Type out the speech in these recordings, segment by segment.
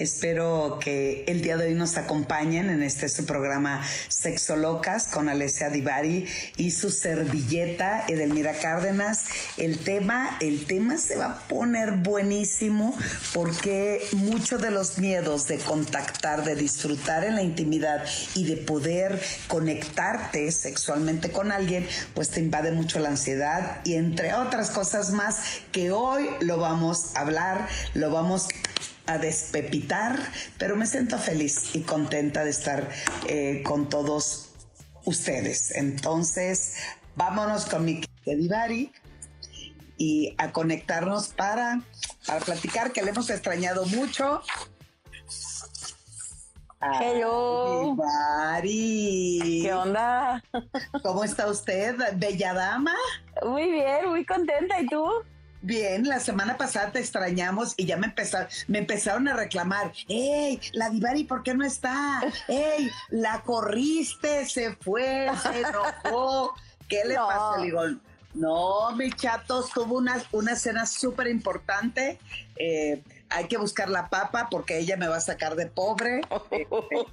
Espero que el día de hoy nos acompañen en este su programa Sexo Locas con Alessia Divari y su servilleta Edelmira Cárdenas. El tema, el tema se va a poner buenísimo porque muchos de los miedos de contactar, de disfrutar en la intimidad y de poder conectarte sexualmente con alguien, pues te invade mucho la ansiedad y entre otras cosas más que hoy lo vamos a hablar, lo vamos a despepitar, pero me siento feliz y contenta de estar eh, con todos ustedes. Entonces, vámonos con mi Divari y a conectarnos para, para platicar, que le hemos extrañado mucho. Hello. Divari. ¿Qué onda? ¿Cómo está usted, bella dama? Muy bien, muy contenta. ¿Y tú? Bien, la semana pasada te extrañamos y ya me empezaron, me empezaron a reclamar, ¡Ey, la Divari, ¿por qué no está? ¡Ey, la corriste, se fue, se enojó! ¿Qué le No. pasó? Le digo, no, mi chato, tuvo una, una cena súper importante. eh, hay que buscar la papa porque ella me va a sacar de pobre. Eh, eh,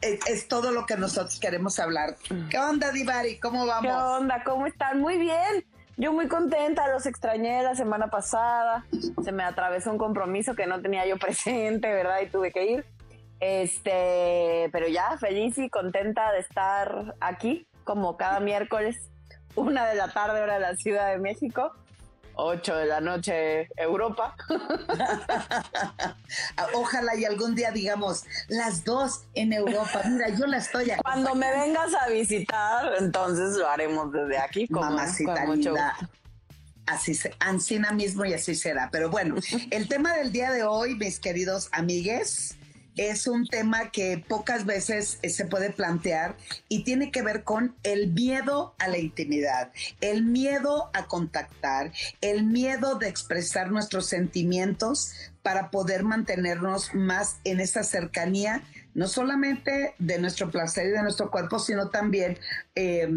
es, es todo lo que nosotros queremos hablar. ¿Qué onda, Divari? ¿Cómo ¿Qué vamos? onda? ¿Cómo están? Muy bien. Yo muy contenta, los extrañé la semana pasada. Se me atravesó un compromiso que no tenía yo presente, ¿verdad? Y tuve que ir. Este, pero ya feliz y contenta de estar aquí, como cada miércoles, una de la tarde, hora de la Ciudad de México, ocho de la noche, Europa. Ojalá y algún día digamos las dos en Europa. Mira, yo la estoy Cuando me vengas a visitar, entonces lo haremos desde aquí, como, mamacita con mucho gusto. Así se, Ancina mismo y así será. Pero bueno, el tema del día de hoy, mis queridos amigues, es un tema que pocas veces eh, se puede plantear y tiene que ver con el miedo a la intimidad, el miedo a contactar, el miedo de expresar nuestros sentimientos para poder mantenernos más en esa cercanía, no solamente de nuestro placer y de nuestro cuerpo, sino también eh,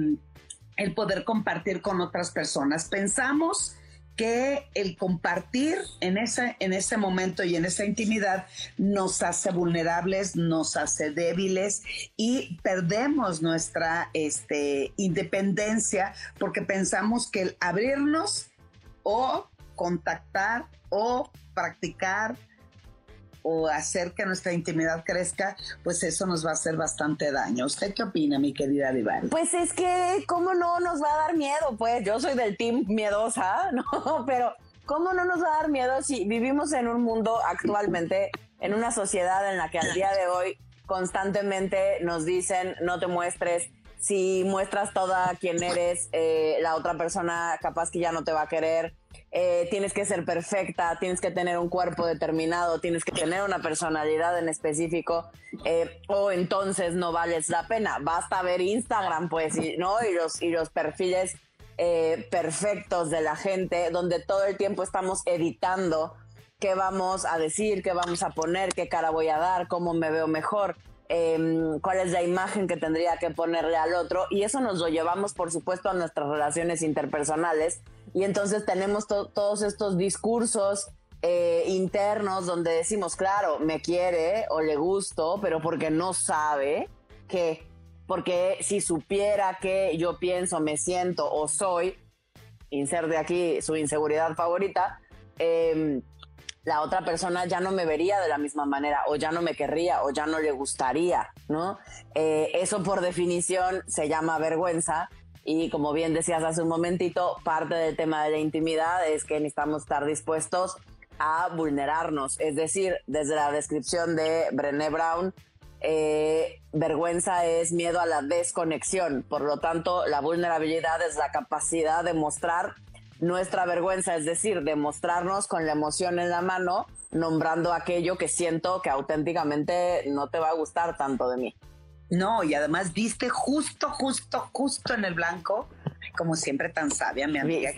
el poder compartir con otras personas. Pensamos que el compartir en ese, en ese momento y en esa intimidad nos hace vulnerables, nos hace débiles y perdemos nuestra este, independencia porque pensamos que el abrirnos o contactar o practicar o hacer que nuestra intimidad crezca, pues eso nos va a hacer bastante daño. ¿Usted qué opina, mi querida Divari? Pues es que, ¿cómo no nos va a dar miedo? Pues yo soy del team miedosa, ¿no? Pero, ¿cómo no nos va a dar miedo si vivimos en un mundo actualmente, en una sociedad en la que al día de hoy constantemente nos dicen no te muestres? Si muestras toda quien eres, eh, la otra persona capaz que ya no te va a querer. Eh, tienes que ser perfecta, tienes que tener un cuerpo determinado, tienes que tener una personalidad en específico, eh, o entonces no vales la pena. Basta ver Instagram, pues, y, ¿no? Y los, y los perfiles eh, perfectos de la gente, donde todo el tiempo estamos editando qué vamos a decir, qué vamos a poner, qué cara voy a dar, cómo me veo mejor. em, cuál es la imagen que tendría que ponerle al otro y eso nos lo llevamos por supuesto a nuestras relaciones interpersonales y entonces tenemos to- todos estos discursos eh, internos donde decimos, claro, me quiere o le gusto, pero porque no sabe que, porque si supiera que yo pienso, me siento o soy, inserte aquí su inseguridad favorita, em, la otra persona ya no me vería de la misma manera o ya no me querría o ya no le gustaría, ¿no? Eh, eso por definición se llama vergüenza y como bien decías hace un momentito, parte del tema de la intimidad es que necesitamos estar dispuestos a vulnerarnos, es decir, desde la descripción de Brené Brown, eh, vergüenza es miedo a la desconexión, por lo tanto la vulnerabilidad es la capacidad de mostrar nuestra vergüenza, es decir, demostrarnos con la emoción en la mano, nombrando aquello que siento que auténticamente no te va a gustar tanto de mí. No, y además diste justo, justo, justo en el blanco. Como siempre, tan sabia, mi amiga.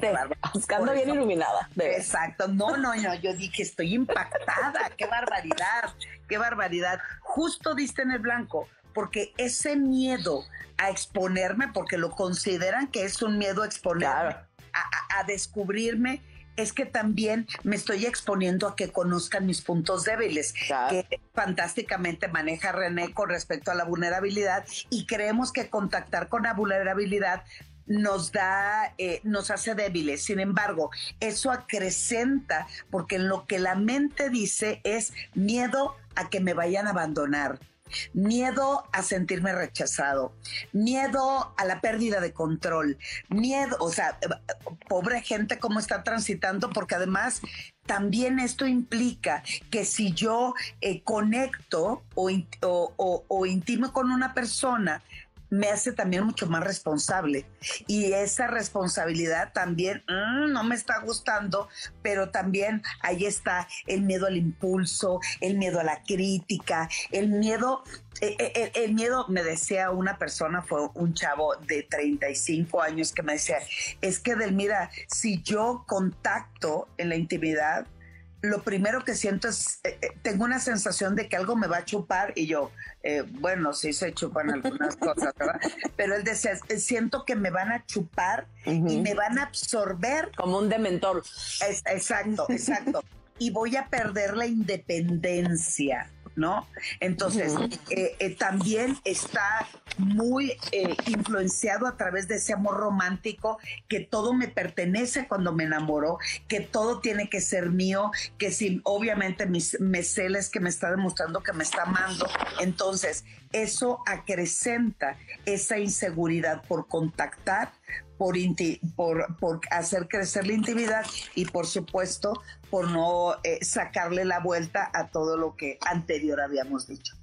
Buscando bien iluminada. Exacto. No, no, no. Yo dije, estoy impactada. qué barbaridad. Qué barbaridad. Justo diste en el blanco, porque ese miedo a exponerme, porque lo consideran que es un miedo a exponerme, a descubrirme es que también me estoy exponiendo a que conozcan mis puntos débiles, que fantásticamente maneja René con respecto a la vulnerabilidad y creemos que contactar con la vulnerabilidad nos da, eh, nos hace débiles. Sin embargo, eso acrecenta porque en lo que la mente dice es miedo a que me vayan a abandonar miedo a sentirme rechazado, miedo a la pérdida de control, miedo, o sea, pobre gente cómo está transitando, porque además también esto implica que si yo eh, conecto o, o intimo con una persona, me hace también mucho más responsable. Y esa responsabilidad también mm, no me está gustando, pero también ahí está el miedo al impulso, el miedo a la crítica, el miedo eh, eh, el, miedo, me decía una persona, fue un chavo de 35 años que me decía, es que Delmira, si yo contacto en la intimidad, lo primero que siento es, eh, eh, tengo una sensación de que algo me va a chupar y yo, eh, bueno, sí se chupan algunas cosas, ¿verdad? Pero él decía, siento que me van a chupar y me van a absorber. Como un dementor. exacto, exacto. y voy a perder la independencia. ¿No? Entonces, eh, eh, también está muy eh, influenciado a través de ese amor romántico, que todo me pertenece cuando me enamoro, que todo tiene que ser mío, que si obviamente mis, me celes que me está demostrando que me está amando, entonces eso acrecenta esa inseguridad por contactar, por, por, por, hacer crecer la intimidad y por supuesto por no eh, sacarle la vuelta a todo lo que anterior habíamos dicho.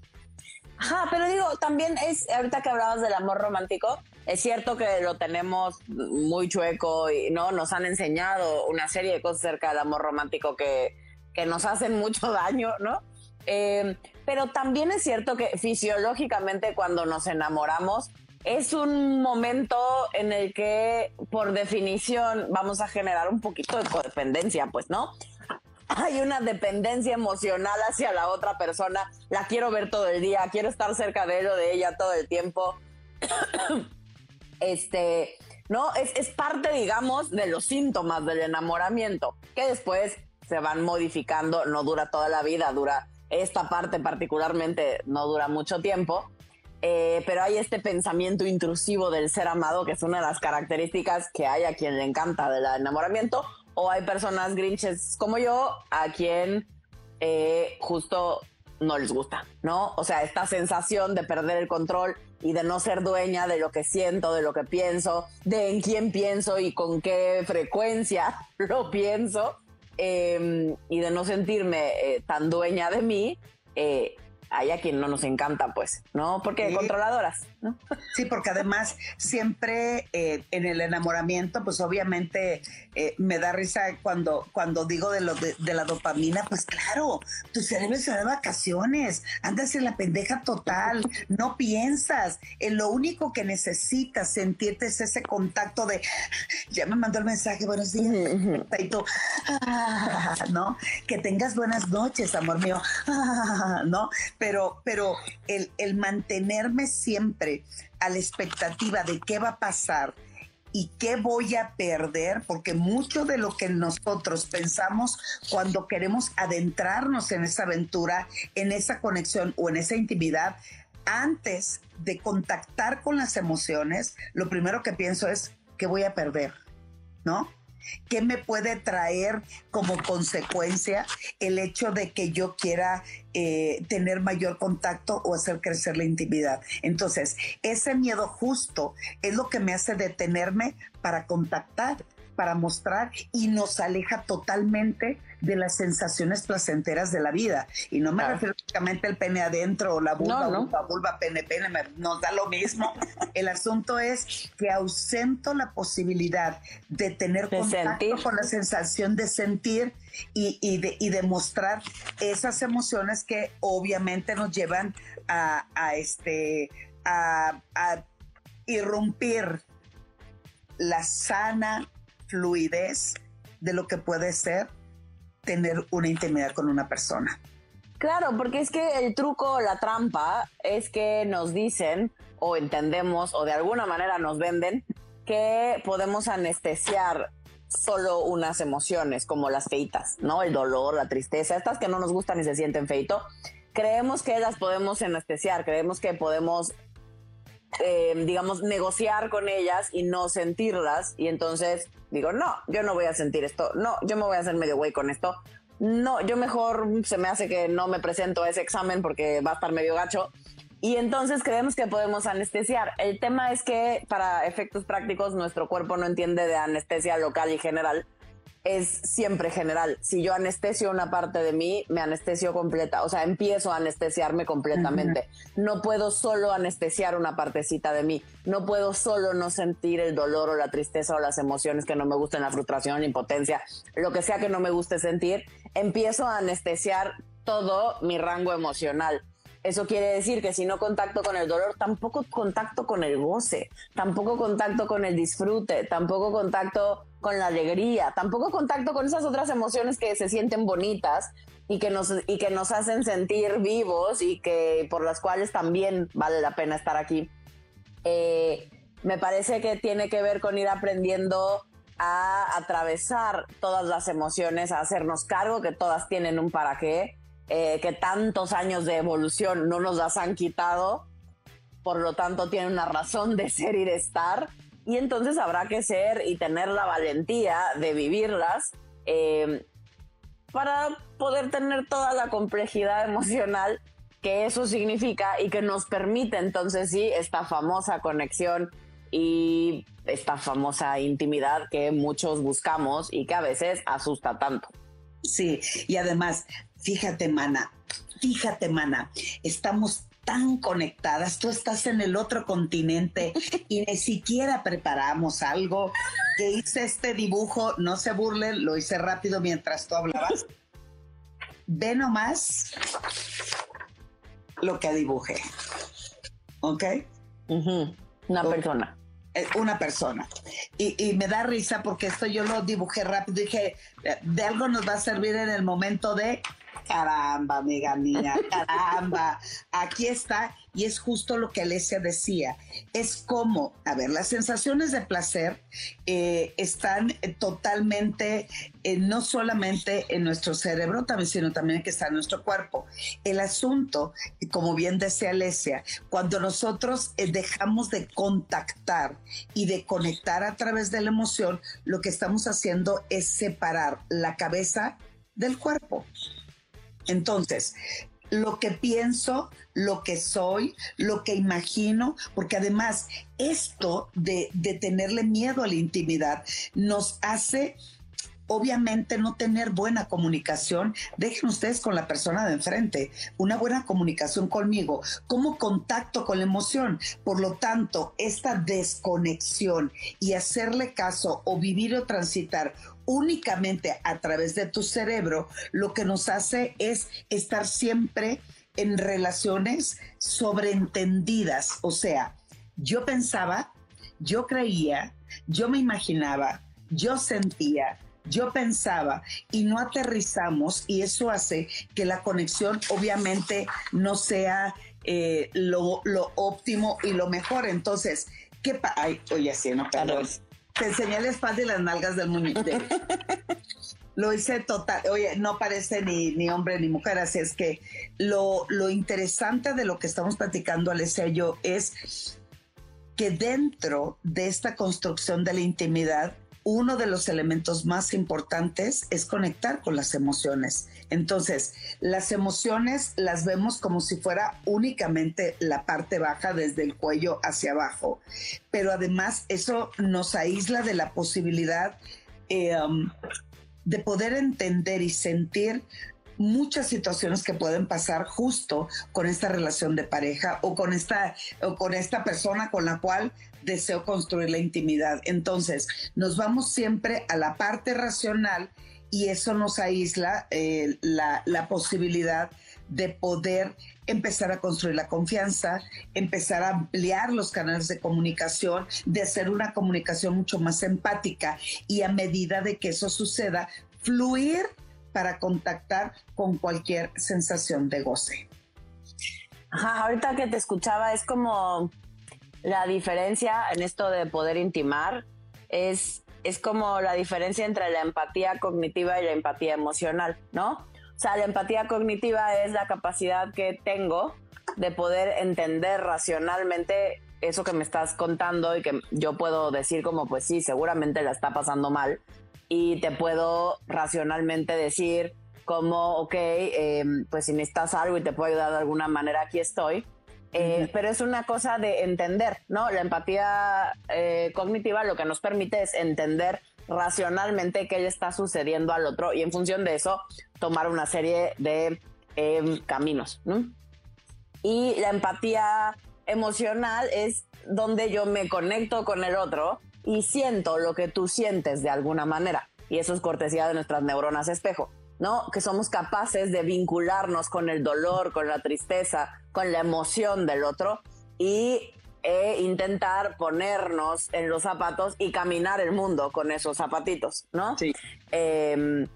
Ajá, pero digo, también es, ahorita que hablabas del amor romántico, es cierto que lo tenemos muy chueco y no nos han enseñado una serie de cosas acerca del amor romántico que, que nos hacen mucho daño, ¿no? Eh, pero también es cierto que fisiológicamente cuando nos enamoramos es un momento en el que, por definición, vamos a generar un poquito de codependencia, pues, ¿no? Hay una dependencia emocional hacia la otra persona, la quiero ver todo el día, quiero estar cerca de él o de ella todo el tiempo. este, ¿no? Es, es parte, digamos, de los síntomas del enamoramiento, que después se van modificando, no dura toda la vida, dura esta parte particularmente, no dura mucho tiempo eh, pero hay este pensamiento intrusivo del ser amado, que es una de las características que hay a quien le encanta del enamoramiento, o hay personas grinches como yo, a quien eh, justo no les gusta, ¿no? O sea, esta sensación de perder el control y de no ser dueña de lo que siento, de lo que pienso, de en quién pienso y con qué frecuencia lo pienso, em, y de no sentirme eh, tan dueña de mí, hay a quien no nos encanta, pues, ¿no? Porque controladoras, ¿no? Sí, porque además siempre eh, en el enamoramiento, pues obviamente eh, me da risa cuando, cuando digo de, lo de, la dopamina, pues claro, tu cerebro se da de vacaciones, andas en la pendeja total, no piensas, en lo único que necesitas sentirte es ese contacto de, ya me mandó el mensaje, buenos días, y tú, ah, ¿no? Que tengas buenas noches, amor mío, ah, ¿no? pero, pero el, el mantenerme siempre a la expectativa de qué va a pasar y qué voy a perder, porque mucho de lo que nosotros pensamos cuando queremos adentrarnos en esa aventura, en esa conexión o en esa intimidad, antes de contactar con las emociones, lo primero que pienso es, ¿qué voy a perder? ¿No? ¿Qué me puede traer como consecuencia el hecho de que yo quiera eh, tener mayor contacto o hacer crecer la intimidad? Entonces, ese miedo justo es lo que me hace detenerme para contactar, para mostrar y nos aleja totalmente de las sensaciones placenteras de la vida. Y no me refiero únicamente al pene adentro o la vulva, vulva, vulva, pene, pene, nos da lo mismo. El asunto es que ausento la posibilidad de tener contacto con la sensación de sentir y, y, de, y demostrar esas emociones que obviamente nos llevan a, a este a, a irrumpir la sana fluidez de lo que puede ser tener una intimidad con una persona. Claro, porque es que el truco, la trampa, es que nos dicen o entendemos o de alguna manera nos venden que podemos anestesiar solo unas emociones como las feitas, ¿no? El dolor, la tristeza, estas que no nos gustan y se sienten feito. Creemos que las podemos anestesiar, creemos que podemos eh, digamos, negociar con ellas y no sentirlas. Y entonces digo, no, yo no voy a sentir esto. No, yo me voy a hacer medio güey con esto. No, yo mejor se me hace que no me presento a ese examen porque va a estar medio gacho. Y entonces creemos que podemos anestesiar. El tema es que para efectos prácticos nuestro cuerpo no entiende de anestesia local y general es siempre general. Si yo anestesio una parte de mí, me anestesio completa, o sea, empiezo a anestesiarme completamente. No puedo solo anestesiar una partecita de mí, no puedo solo no sentir el dolor o la tristeza o las emociones que no me gustan, la frustración, la impotencia, lo que sea que no me guste sentir, empiezo a anestesiar todo mi rango emocional. Eso quiere decir que si no contacto con el dolor, tampoco contacto con el goce, tampoco contacto con el disfrute, tampoco contacto con la alegría, tampoco contacto con esas otras emociones que se sienten bonitas y que nos, y que nos hacen sentir vivos y que por las cuales también vale la pena estar aquí. Eh, me parece que tiene que ver con ir aprendiendo a atravesar todas las emociones, a hacernos cargo que todas tienen un para qué, eh, que tantos años de evolución no nos las han quitado, por lo tanto tienen una razón de ser y de estar y entonces habrá que ser y tener la valentía de vivirlas eh, para poder tener toda la complejidad emocional que eso significa y que nos permite entonces sí esta famosa conexión y esta famosa intimidad que muchos buscamos y que a veces asusta tanto. Sí, y además, fíjate, mana, fíjate, mana, estamos tan conectadas, tú estás en el otro continente y ni siquiera preparamos algo. Que hice este dibujo, no se burlen, lo hice rápido mientras tú hablabas. Ve nomás lo que dibujé. ¿Ok? Una persona. Eh, una persona. Y, y, me da risa porque esto yo lo dibujé rápido. Dije, eh, de algo nos va a servir en el momento de caramba, amiga mía, caramba, aquí está. Y es justo lo que Alesia decía. Es como, a ver, las sensaciones de placer eh, están totalmente, eh, no solamente en nuestro cerebro, también, sino también que está en nuestro cuerpo. El asunto, como bien decía Alesia, cuando nosotros eh, dejamos de contactar y de conectar a través de la emoción, lo que estamos haciendo es separar la cabeza del cuerpo. Entonces, lo que pienso, lo que soy, lo que imagino, porque además esto de, tenerle miedo a la intimidad nos hace obviamente no tener buena comunicación, dejen ustedes con la persona de enfrente, una buena comunicación conmigo, como contacto con la emoción. Por lo tanto, esta desconexión y hacerle caso o vivir o transitar únicamente a través de tu cerebro, lo que nos hace es estar siempre en relaciones sobreentendidas. O sea, yo pensaba, yo creía, yo me imaginaba, yo sentía, yo pensaba y no aterrizamos y eso hace que la conexión obviamente no sea eh, lo, óptimo y lo mejor. Entonces, ¿qué pasa? Ay, oye, sí, no, perdón. Te enseñé la espalda y las nalgas del muñeco. lo hice total, oye, no parece ni, ni hombre ni mujer, así es que lo, lo interesante de lo que estamos platicando, Alessia y yo, es que dentro de esta construcción de la intimidad, uno de los elementos más importantes es conectar con las emociones. Entonces, las emociones las vemos como si fuera únicamente la parte baja desde el cuello hacia abajo, pero además eso nos aísla de la posibilidad eh, um, de poder entender y sentir muchas situaciones que pueden pasar justo con esta relación de pareja o con esta, o con esta persona con la cual deseo construir la intimidad. Entonces, nos vamos siempre a la parte racional y eso nos aísla eh, la, posibilidad de poder empezar a construir la confianza, empezar a ampliar los canales de comunicación, de hacer una comunicación mucho más empática y a medida de que eso suceda, fluir para contactar con cualquier sensación de goce. Ajá, ahorita que te escuchaba es como la diferencia en esto de poder intimar, es, es como la diferencia entre la empatía cognitiva y la empatía emocional, ¿no? O sea, la empatía cognitiva es la capacidad que tengo de poder entender racionalmente eso que me estás contando y que yo puedo decir como, pues sí, seguramente la está pasando mal, y te puedo racionalmente decir como, ok, eh, pues si necesitas algo y te puedo ayudar de alguna manera, aquí estoy. Eh, pero es una cosa de entender, ¿no? La empatía eh, cognitiva lo que nos permite es entender racionalmente qué le está sucediendo al otro y en función de eso tomar una serie de em, caminos, ¿no? Y la empatía emocional es donde yo me conecto con el otro y siento lo que tú sientes de alguna manera. Y eso es cortesía de nuestras neuronas espejo, ¿no? Que somos capaces de vincularnos con el dolor, con la tristeza, con la emoción del otro y e intentar ponernos en los zapatos y caminar el mundo con esos zapatitos, ¿no? Sí. Em,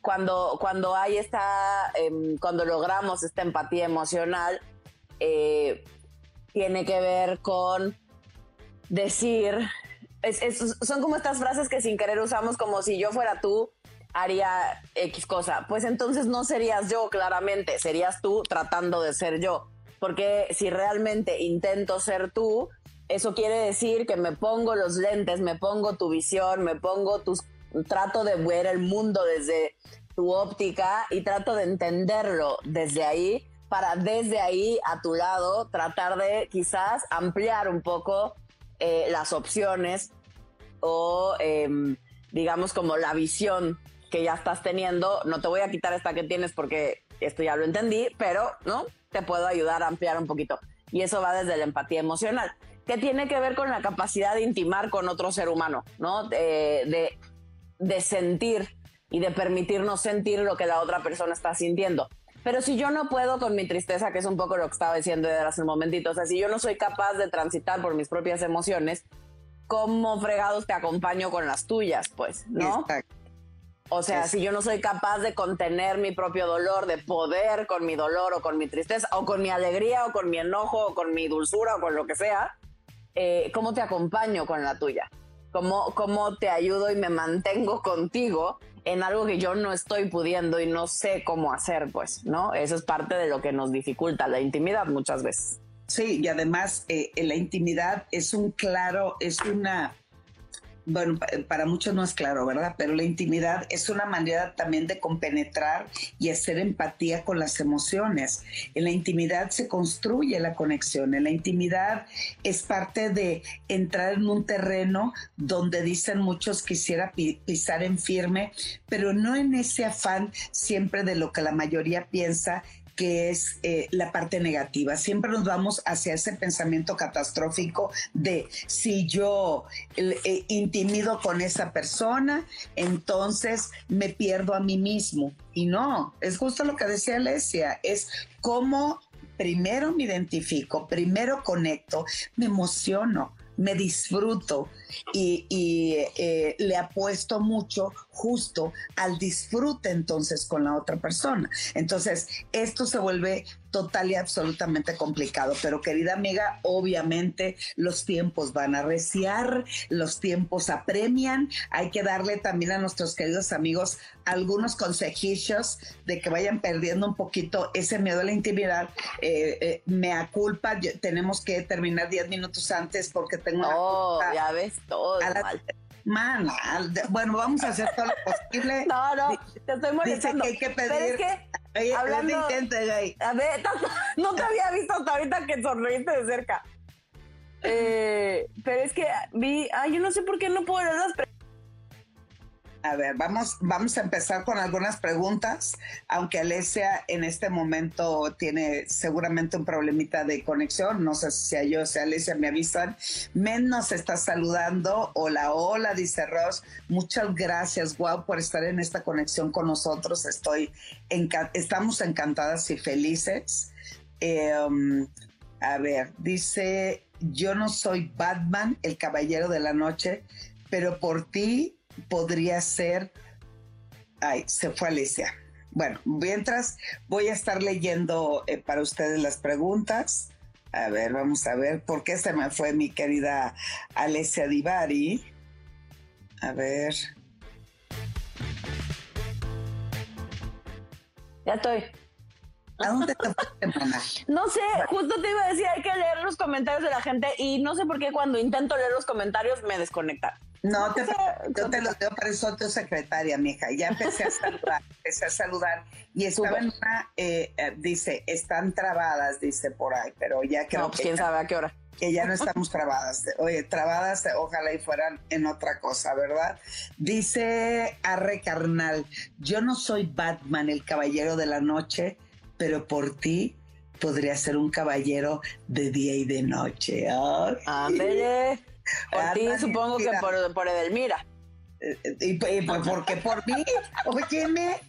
cuando, cuando hay esta, em, cuando logramos esta empatía emocional, eh, tiene que ver con decir son como estas frases que sin querer usamos como si yo fuera tú, haría X cosa. Pues entonces no serías yo, claramente, serías tú tratando de ser yo. Porque si realmente intento ser tú, eso quiere decir que me pongo los lentes, me pongo tu visión, me pongo tus... trato de ver el mundo desde tu óptica y trato de entenderlo desde ahí para desde ahí a tu lado tratar de quizás ampliar un poco eh, las opciones o em, digamos como la visión que ya estás teniendo. No te voy a quitar esta que tienes porque esto ya lo entendí, pero no te puedo ayudar a ampliar un poquito. Y eso va desde la empatía emocional, que tiene que ver con la capacidad de intimar con otro ser humano, ¿no? de, de sentir y de permitirnos sentir lo que la otra persona está sintiendo. Pero si yo no puedo con mi tristeza, que es un poco lo que estaba diciendo hace un momentito, o sea, si yo no soy capaz de transitar por mis propias emociones, ¿cómo fregados te acompaño con las tuyas? Pues, ¿no? O sea, si yo no soy capaz de contener mi propio dolor, de poder con mi dolor o con mi tristeza, o con mi alegría, o con mi enojo, o con mi dulzura, o con lo que sea, eh, ¿cómo te acompaño con la tuya? ¿Cómo, ¿Cómo te ayudo y me mantengo contigo en algo que yo no estoy pudiendo y no sé cómo hacer, pues, ¿no? Eso es parte de lo que nos dificulta la intimidad muchas veces. Sí, y además eh, la intimidad es un claro, es una bueno, para muchos no es claro, ¿verdad? Pero la intimidad es una manera también de compenetrar y hacer empatía con las emociones. En la intimidad se construye la conexión. En la intimidad es parte de entrar en un terreno donde dicen muchos quisiera pisar en firme, pero no en ese afán siempre de lo que la mayoría piensa que es eh, la parte negativa. Siempre nos vamos hacia ese pensamiento catastrófico de si yo eh, intimido con esa persona, entonces me pierdo a mí mismo. Y no, es justo lo que decía Alesia, es cómo primero me identifico, primero conecto, me emociono, me disfruto y, eh, le apuesto mucho justo al disfrute entonces con la otra persona. Entonces, esto se vuelve total y absolutamente complicado. Pero querida amiga, obviamente los tiempos van a reciar, los tiempos apremian. Hay que darle también a nuestros queridos amigos algunos consejillos de que vayan perdiendo un poquito ese miedo a la intimidad. Eh, eh, me culpa, tenemos que terminar 10 minutos antes porque tengo oh, ya ves todo. Man, bueno, vamos a hacer todo lo posible. No, no, te estoy molestando. Dice que hay que pedir. Pero es que, hablando, a ver, no te había visto hasta ahorita que sonreíste de cerca. Eh, pero es que vi, ay, yo no sé por qué no puedo leer las A ver, vamos, vamos a empezar con algunas preguntas, aunque Alesia en este momento tiene seguramente un problemita de conexión, no sé si sea yo o sea Alesia, me avisan. Men nos está saludando, hola, hola, dice Ross, muchas gracias, wow, por estar en esta conexión con nosotros, estoy estamos encantadas y felices. Um, a ver, dice, yo no soy Batman, el caballero de la noche, pero por ti podría ser... Ay, se fue Alicia. Bueno, mientras voy a estar leyendo eh, para ustedes las preguntas. A ver, vamos a ver por qué se me fue mi querida Alicia Divari. A ver. Ya estoy. ¿A dónde te No sé, justo te iba a decir, hay que leer los comentarios de la gente y no sé por qué cuando intento leer los comentarios me desconecta. No, te, yo te lo digo, pero soy tu secretaria, mija. Ya empecé a saludar, empecé a saludar. Y estaba en una, eh, eh, dice, están trabadas, dice por ahí, pero ya creo no, pues quién sabe a qué hora. Que ya no estamos trabadas. Oye, trabadas, ojalá y fueran en otra cosa, ¿verdad? Dice Arre Carnal, yo no soy Batman, el caballero de la noche, pero por ti podría ser un caballero de día y de noche. Ándele. Por ti, supongo que por, por Edelmira. Eh, ¿Y, por qué por mí? Óyeme,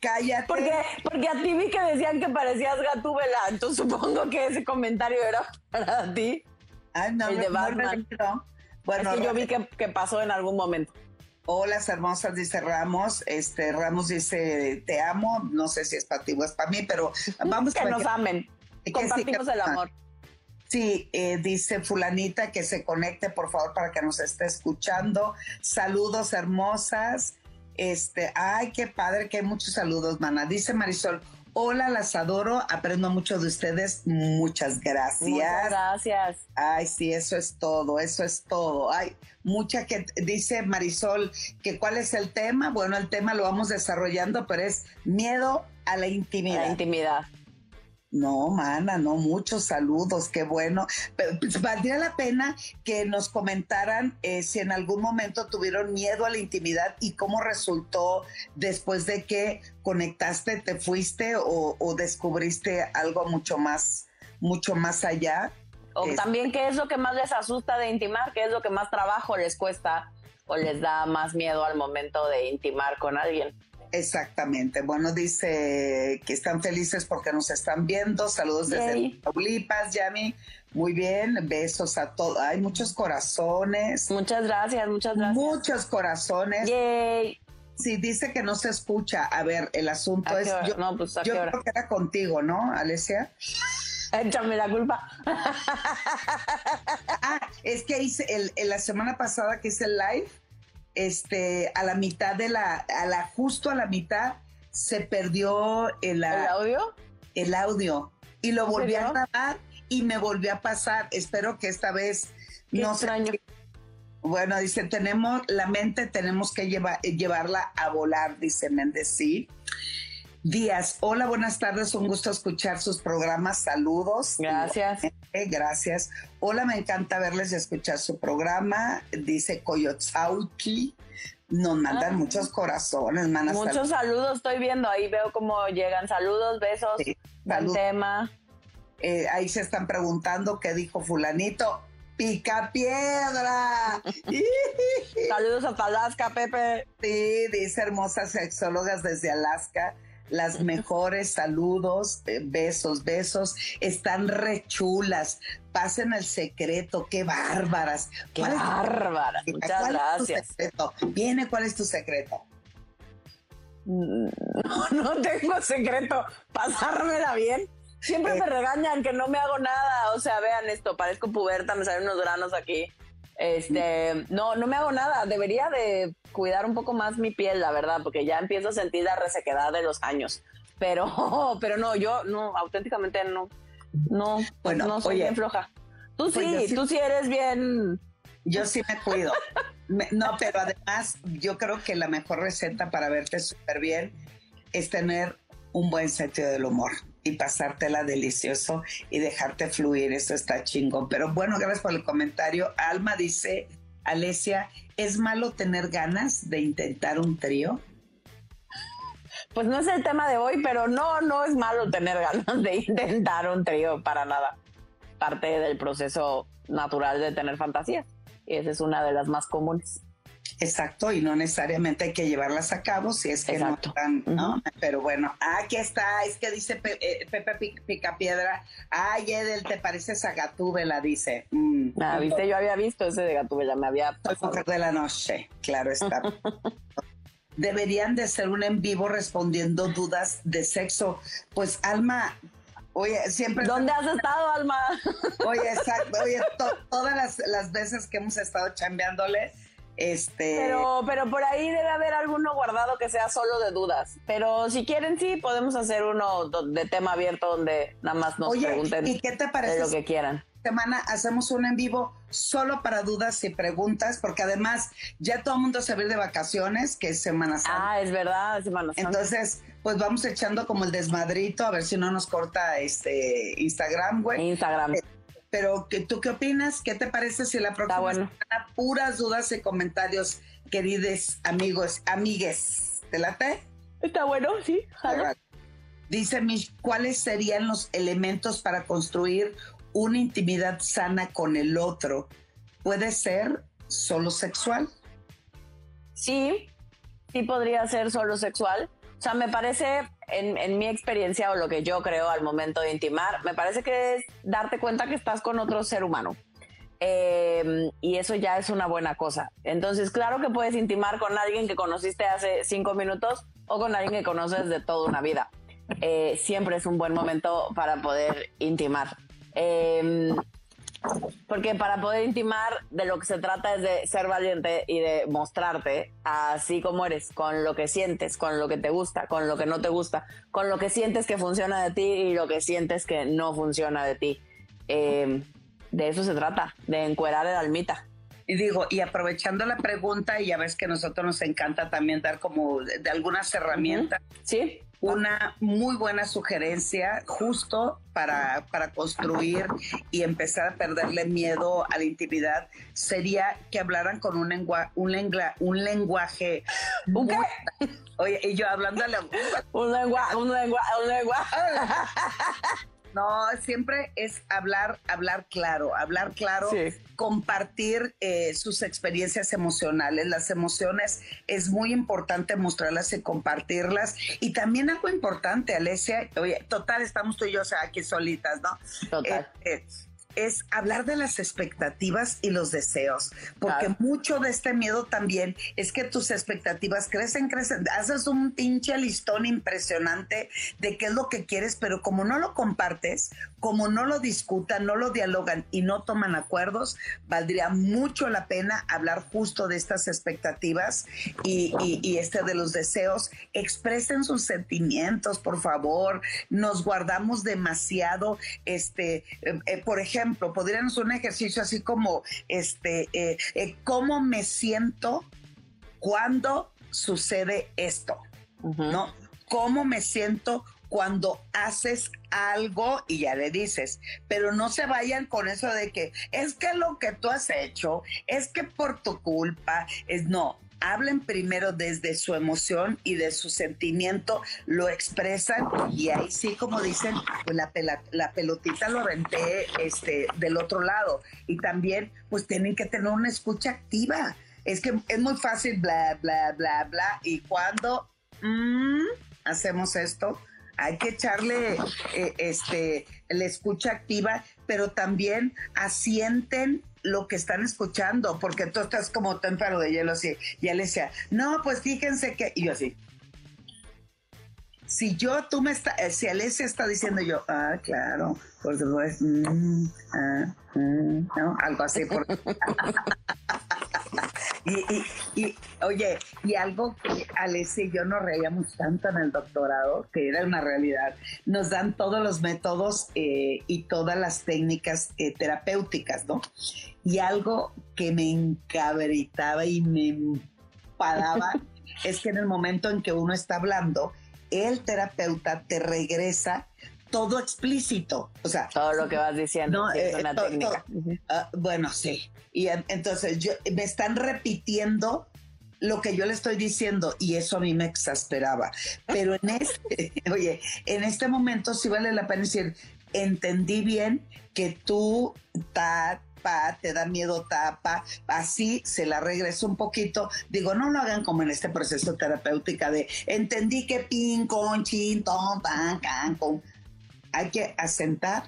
cállate. Porque, porque a ti vi que decían que parecías Gatúbela, entonces supongo que ese comentario era para ti. Ay, no, el de Batman. bueno, es que yo vi que, que pasó en algún momento. Hola, hermosas, dice Ramos. Este Ramos dice, te amo. No sé si es para ti o es para mí, pero vamos que nos amen. Compartimos el amor. Sí, eh, dice fulanita que se conecte, por favor, para que nos esté escuchando. Saludos hermosas. Este, ay, qué padre, que hay muchos saludos, mana. Dice Marisol, hola, las adoro, aprendo mucho de ustedes. Muchas gracias. Muchas gracias. Ay, sí, eso es todo, eso es todo. Ay, mucha que dice Marisol que cuál es el tema. Bueno, el tema lo vamos desarrollando, pero es miedo a la intimidad. la intimidad. No, mana, no, muchos saludos, qué bueno. Pero, pues, valdría la pena que nos comentaran eh, si en algún momento tuvieron miedo a la intimidad y cómo resultó después de que conectaste, te fuiste o, descubriste algo mucho más, mucho más allá. O también qué es lo que más les asusta de intimar, qué es lo que más trabajo les cuesta o les da más miedo al momento de intimar con alguien. Exactamente. Bueno, dice que están felices porque nos están viendo. Saludos desde Paulipas, Yami. Muy bien, besos a todos. Hay muchos corazones. Muchas gracias, muchas gracias. Muchos corazones. Yay. Sí, dice que no se escucha. A ver, el asunto es. Yo, no, pues, yo creo que era contigo, ¿no, Alesia? Échame la culpa. ah, es que hice el, la semana pasada que hice el live este, a la mitad de la, a la, justo a la mitad, se perdió el, audio. El audio. Y lo volví a grabar y me volvió a pasar. Espero que esta vez no extraño. Bueno, dice, tenemos la mente, tenemos que llevar, llevarla a volar, dice Méndez, sí. Díaz, hola, buenas tardes, un gusto escuchar sus programas, saludos. Gracias. gracias. Hola, me encanta verles y escuchar su programa, dice Coyotzauki. Nos mandan ah. muchos corazones, manas. Muchos saludos. estoy viendo, ahí veo cómo llegan saludos, besos, sí, tema. Eh, ahí se están preguntando qué dijo fulanito. Pica piedra. Saludos a Alaska, Pepe. Sí, dice hermosas sexólogas desde Alaska las mejores saludos, eh, besos, besos, están rechulas, pasen el secreto, qué bárbaras. Qué bárbaras, muchas gracias. Viene, ¿cuál es tu secreto? Mm, no, no tengo secreto, pasármela bien. Siempre me eh. regañan que no me hago nada, o sea, vean esto, parezco puberta, me salen unos granos aquí. Este, no, no me hago nada. Debería de cuidar un poco más mi piel, la verdad, porque ya empiezo a sentir la resequedad de los años. Pero, pero no, yo no, auténticamente no, no, bueno, no soy bien floja. Tú pues sí, tú sí eres bien. Yo sí me cuido. no, pero además yo creo que la mejor receta para verte súper bien es tener un buen sentido del humor y pasártela delicioso y dejarte fluir, eso está chingón. Pero bueno, gracias por el comentario. Alma dice, Alesia, ¿es malo tener ganas de intentar un trío? Pues no es el tema de hoy, pero no, no es malo tener ganas de intentar un trío para nada. Parte del proceso natural de tener fantasías. Y esa es una de las más comunes. Exacto, y no necesariamente hay que llevarlas a cabo si es que no están, ¿no? Pero bueno, aquí está, es que dice eh, Pepe Picapiedra, ay Edel, ¿te pareces a Gatúbela? Dice. Mm, ah, viste, yo había visto ese de Gatúbela, me había... Soy de la noche, claro está. Deberían de ser un en vivo respondiendo dudas de sexo. Pues Alma, Oye, siempre. ¿Dónde has estado, Alma? Oye, exacto. Oye, todas las, las, veces que hemos estado chambeándole, este... Pero, pero por ahí debe haber alguno guardado que sea solo de dudas. Pero si quieren, sí, podemos hacer uno de tema abierto donde nada más nos pregunten ¿y qué te parece lo que quieran. Semana hacemos un en vivo solo para dudas y preguntas, porque además ya todo el mundo se va de vacaciones, que es Semana Santa. Ah, es verdad, Semana Santa. Entonces, pues vamos echando como el desmadrito, a ver si no nos corta este Instagram, güey. Instagram. Eh, pero, ¿tú qué opinas? ¿Qué te parece si la próxima semana puras dudas y comentarios, queridos amigos, amigues? ¿Te late? Está bueno, sí. Dice Mish, ¿cuáles serían los elementos para construir una intimidad sana con el otro? ¿Puede ser solo sexual? Sí, sí podría ser solo sexual. O sea, me parece, en, mi experiencia o lo que yo creo al momento de intimar, me parece que es darte cuenta que estás con otro ser humano. Em, y eso ya es una buena cosa. Entonces, claro que puedes intimar con alguien que conociste hace cinco minutos o con alguien que conoces de toda una vida. Eh, siempre es un buen momento para poder intimar. Eh, porque para poder intimar, de lo que se trata es de ser valiente y de mostrarte así como eres, con lo que sientes, con lo que te gusta, con lo que no te gusta, con lo que sientes que funciona de ti y lo que sientes que no funciona de ti. Em, de eso se trata, de encuerar el almita. Y digo, y aprovechando la pregunta, y ya ves que a nosotros nos encanta también dar como de, algunas herramientas. Sí una muy buena sugerencia justo para, para, construir y empezar a perderle miedo a la intimidad sería que hablaran con un, lengua, un, lengua, un lenguaje. ¿Un qué? Oye, y yo hablando un lenguaje, un lenguaje, un lenguaje. No, siempre es hablar, hablar claro, hablar claro, compartir eh, sus experiencias emocionales. Las emociones es muy importante mostrarlas y compartirlas. Y también algo importante, Alesia, oye, total, estamos tú y yo o sea, aquí solitas, ¿no? Total. Eh, eh, es hablar de las expectativas y los deseos, porque mucho de este miedo también es que tus expectativas crecen, crecen, haces un pinche listón impresionante de qué es lo que quieres, pero como no lo compartes, como no lo discutan, no lo dialogan y no toman acuerdos, valdría mucho la pena hablar justo de estas expectativas y, este de los deseos. Expresen sus sentimientos, por favor. Nos guardamos demasiado, este, eh, eh, por ejemplo, ejemplo, podríamos un ejercicio así como, este, eh, eh, ¿cómo me siento cuando sucede esto? ¿No? ¿Cómo me siento cuando haces algo y ya le dices, pero no se vayan con eso de que es que lo que tú has hecho, es que por tu culpa, es no, hablen primero desde su emoción y de su sentimiento, lo expresan y ahí sí, como dicen, pues la, pelotita lo aventé este, del otro lado. Y también, pues tienen que tener una escucha activa. Es que es muy fácil, bla, bla, bla, bla. Y cuando mm, hacemos esto, hay que echarle eh, este, la escucha activa, pero también asienten lo que están escuchando, porque tú estás como témpano de hielo así. Y él decía, no, pues fíjense que. Y yo así. Si yo, tú me está, eh, si Alesia está diciendo yo, ah, claro, por supuesto, mm, ah, mm", ¿no? Algo así. Por... y, y, oye, y algo que Alesia y yo nos reíamos tanto en el doctorado, que era una realidad, nos dan todos los métodos eh, y todas las técnicas eh, terapéuticas, ¿no? Y algo que me encabritaba y me empadaba es que en el momento en que uno está hablando, el terapeuta te regresa todo explícito. O sea, todo lo que vas diciendo es una técnica. Ah, bueno, sí. Y entonces yo, me están repitiendo lo que yo le estoy diciendo y eso a mí me exasperaba. Pero en este, oye, en este momento sí vale la pena decir, entendí bien que tú te da miedo tapa, así se la regreso un poquito. Digo, no lo hagan como en este proceso terapéutico de entendí que pin, con, chin, ton, con. Hay que asentar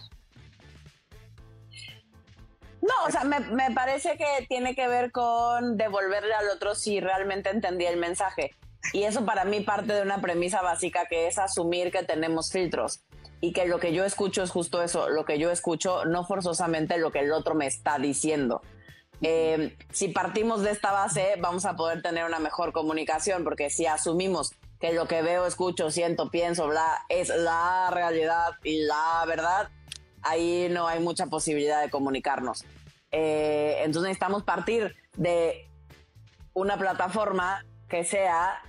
no, o sea, me, me, parece que tiene que ver con devolverle al otro si realmente entendí el mensaje. Y eso para mí parte de una premisa básica que es asumir que tenemos filtros y que lo que yo escucho es justo eso, lo que yo escucho, no forzosamente lo que el otro me está diciendo. Eh, si partimos de esta base, vamos a poder tener una mejor comunicación, porque si asumimos que lo que veo, escucho, siento, pienso, bla, es la realidad y la verdad, ahí no hay mucha posibilidad de comunicarnos. Eh, entonces necesitamos partir de una plataforma que sea,